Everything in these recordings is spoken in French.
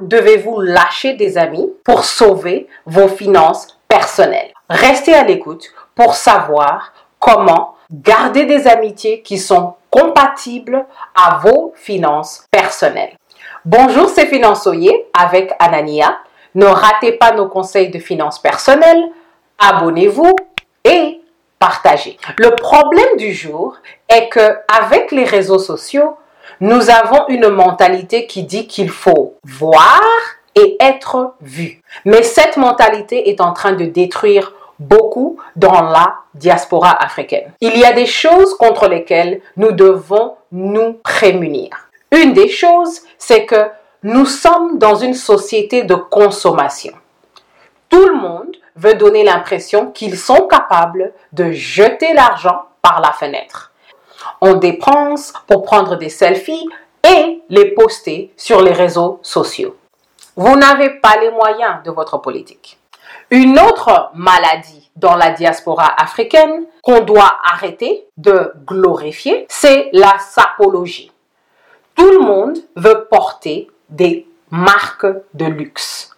Devez-vous lâcher des amis pour sauver vos finances personnelles? Restez à l'écoute pour savoir comment garder des amitiés qui sont compatibles à vos finances personnelles. Bonjour, c'est Finançoyer avec Anania. Ne ratez pas nos conseils de finances personnelles. Abonnez-vous et partagez. Le problème du jour est que avec les réseaux sociaux, nous avons une mentalité qui dit qu'il faut voir et être vu. Mais cette mentalité est en train de détruire beaucoup dans la diaspora africaine. Il y a des choses contre lesquelles nous devons nous prémunir. Une des choses, c'est que nous sommes dans une société de consommation. Tout le monde veut donner l'impression qu'ils sont capables de jeter l'argent par la fenêtre. On dépense pour prendre des selfies et les poster sur les réseaux sociaux. Vous n'avez pas les moyens de votre politique. Une autre maladie dans la diaspora africaine qu'on doit arrêter de glorifier, c'est la sapologie. Tout le monde veut porter des marques de luxe,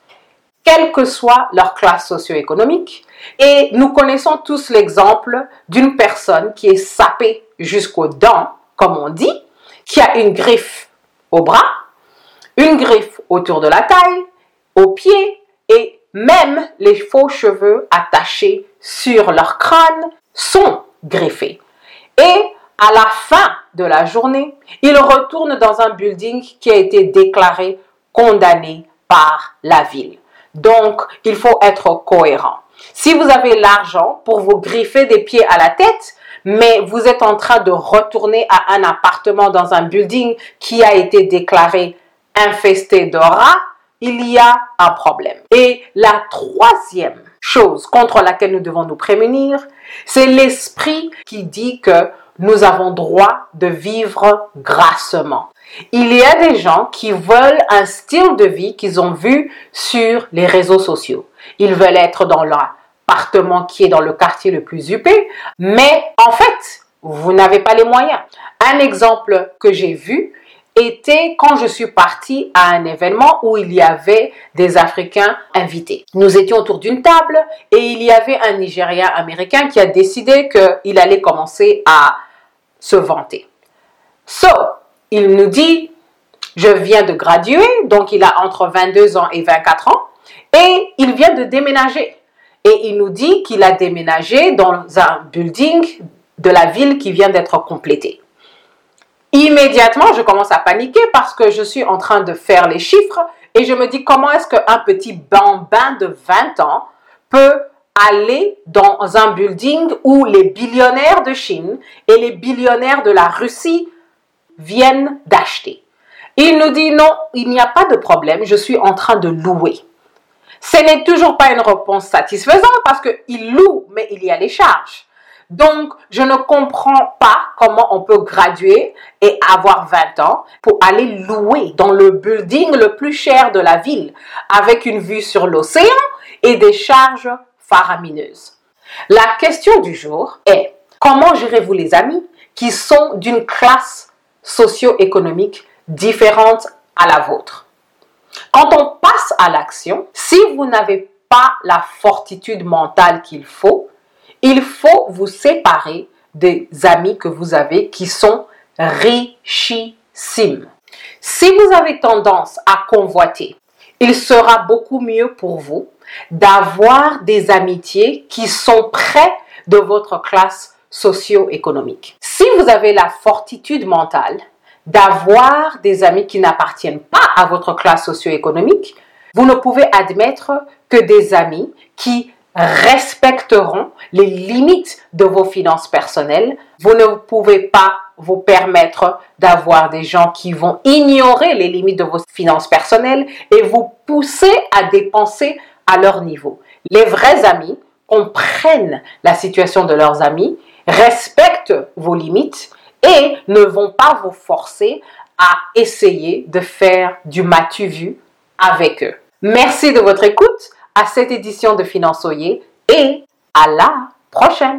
quelle que soit leur classe socio-économique. Et nous connaissons tous l'exemple d'une personne qui est sapée jusqu'aux dents, comme on dit, qui a une griffe au bras, une griffe autour de la taille, aux pieds et même les faux cheveux attachés sur leur crâne sont griffés. Et à la fin de la journée, ils retournent dans un building qui a été déclaré condamné par la ville. Donc, il faut être cohérent. Si vous avez l'argent pour vous griffer des pieds à la tête, mais vous êtes en train de retourner à un appartement dans un building qui a été déclaré infesté de rats, il y a un problème. Et la troisième chose contre laquelle nous devons nous prémunir, c'est l'esprit qui dit que nous avons droit de vivre grassement. Il y a des gens qui veulent un style de vie qu'ils ont vu sur les réseaux sociaux. Ils veulent être dans l'appartement qui est dans le quartier le plus huppé, mais en fait, vous n'avez pas les moyens. Un exemple que j'ai vu était quand je suis partie à un événement où il y avait des Africains invités. Nous étions autour d'une table et il y avait un Nigérien américain qui a décidé qu'il allait commencer à se vanter. So, il nous dit, je viens de graduer, donc il a entre 22 ans et 24 ans, et il vient de déménager. Et il nous dit qu'il a déménagé dans un building de la ville qui vient d'être complété. Immédiatement, je commence à paniquer parce que je suis en train de faire les chiffres et je me dis comment est-ce qu'un petit bambin de 20 ans peut aller dans un building où les billionnaires de Chine et les billionnaires de la Russie viennent d'acheter. Il nous dit non, il n'y a pas de problème, je suis en train de louer. Ce n'est toujours pas une réponse satisfaisante parce qu'il loue, mais il y a les charges. Donc, je ne comprends pas comment on peut graduer et avoir 20 ans pour aller louer dans le building le plus cher de la ville avec une vue sur l'océan et des charges faramineuses. La question du jour est comment gérez-vous les amis qui sont d'une classe socio-économique différente à la vôtre? Quand on passe à l'action, si vous n'avez pas la fortitude mentale qu'il faut, il faut vous séparer des amis que vous avez qui sont richissimes. Si vous avez tendance à convoiter, il sera beaucoup mieux pour vous d'avoir des amitiés qui sont près de votre classe socio-économique. Si vous avez la fortitude mentale d'avoir des amis qui n'appartiennent pas à votre classe socio-économique, vous ne pouvez admettre que des amis qui respecteront les limites de vos finances personnelles. Vous ne pouvez pas vous permettre d'avoir des gens qui vont ignorer les limites de vos finances personnelles et vous pousser à dépenser à leur niveau. Les vrais amis comprennent la situation de leurs amis, respectent vos limites et ne vont pas vous forcer à essayer de faire du matu vu avec eux. Merci de votre écoute à cette édition de Finançoyer et à la prochaine.